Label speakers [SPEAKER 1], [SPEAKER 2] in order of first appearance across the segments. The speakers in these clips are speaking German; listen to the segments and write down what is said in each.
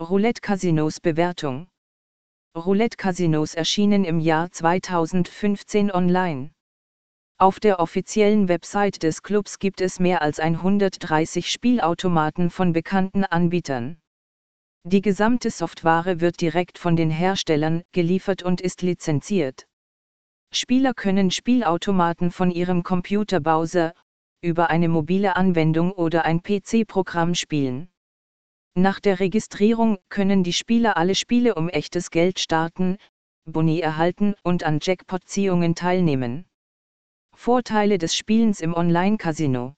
[SPEAKER 1] Roulette-Casinos Bewertung Roulette-Casinos erschienen im Jahr 2015 online. Auf der offiziellen Website des Clubs gibt es mehr als 130 Spielautomaten von bekannten Anbietern. Die gesamte Software wird direkt von den Herstellern geliefert und ist lizenziert. Spieler können Spielautomaten von ihrem Computerbrowser, über eine mobile Anwendung oder ein PC-Programm spielen. Nach der Registrierung können die Spieler alle Spiele um echtes Geld starten, Boni erhalten und an Jackpot-Ziehungen teilnehmen. Vorteile des Spielens im Online-Casino.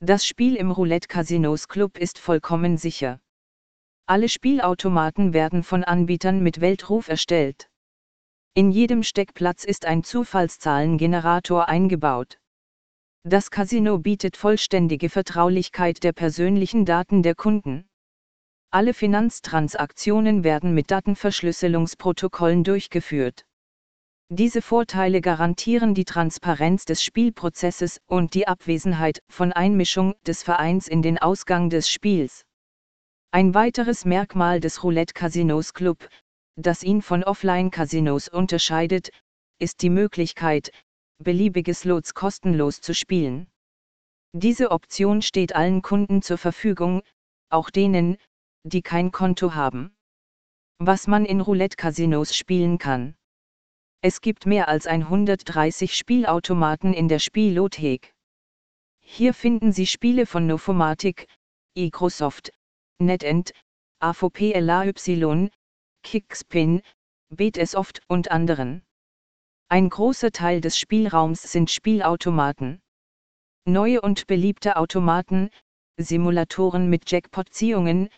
[SPEAKER 1] Das Spiel im Roulette-Casinos Club ist vollkommen sicher. Alle Spielautomaten werden von Anbietern mit Weltruf erstellt. In jedem Steckplatz ist ein Zufallszahlengenerator eingebaut. Das Casino bietet vollständige Vertraulichkeit der persönlichen Daten der Kunden. Alle Finanztransaktionen werden mit Datenverschlüsselungsprotokollen durchgeführt. Diese Vorteile garantieren die Transparenz des Spielprozesses und die Abwesenheit von Einmischung des Vereins in den Ausgang des Spiels. Ein weiteres Merkmal des Roulette Casinos Club, das ihn von Offline-Casinos unterscheidet, ist die Möglichkeit, beliebige Slots kostenlos zu spielen. Diese Option steht allen Kunden zur Verfügung, auch denen, die kein Konto haben. Was man in Roulette-Casinos spielen kann. Es gibt mehr als 130 Spielautomaten in der Spielothek. Hier finden Sie Spiele von Novomatic, Microsoft, NetEnt, AVPLAY, Kickspin, Betsoft und anderen. Ein großer Teil des Spielraums sind Spielautomaten. Neue und beliebte Automaten, Simulatoren mit Jackpot-Ziehungen,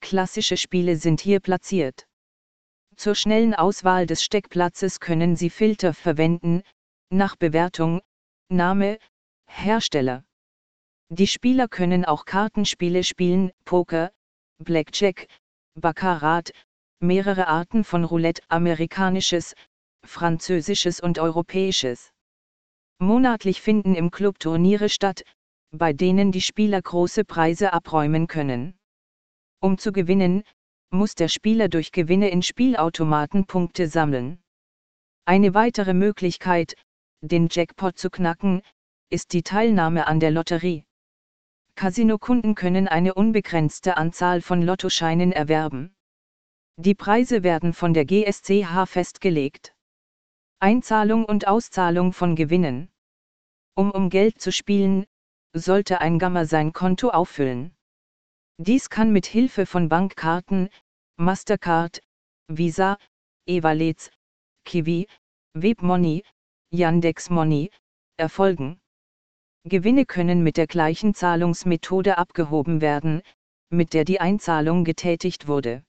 [SPEAKER 1] klassische Spiele sind hier platziert. Zur schnellen Auswahl des Steckplatzes können Sie Filter verwenden, nach Bewertung, Name, Hersteller. Die Spieler können auch Kartenspiele spielen, Poker, Blackjack, Baccarat, mehrere Arten von Roulette, amerikanisches, französisches und europäisches. Monatlich finden im Club Turniere statt, bei denen die Spieler große Preise abräumen können. Um zu gewinnen, muss der Spieler durch Gewinne in Spielautomaten Punkte sammeln. Eine weitere Möglichkeit, den Jackpot zu knacken, ist die Teilnahme an der Lotterie. Casino-Kunden können eine unbegrenzte Anzahl von Lottoscheinen erwerben. Die Preise werden von der GSCH festgelegt. Einzahlung und Auszahlung von Gewinnen. Um um Geld zu spielen, sollte ein Gamma sein Konto auffüllen. Dies kann mit Hilfe von Bankkarten, Mastercard, Visa, Evalets, Kiwi, Webmoney, Yandex Money, erfolgen. Gewinne können mit der gleichen Zahlungsmethode abgehoben werden, mit der die Einzahlung getätigt wurde.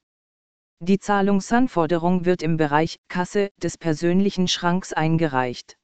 [SPEAKER 1] Die Zahlungsanforderung wird im Bereich Kasse des persönlichen Schranks eingereicht.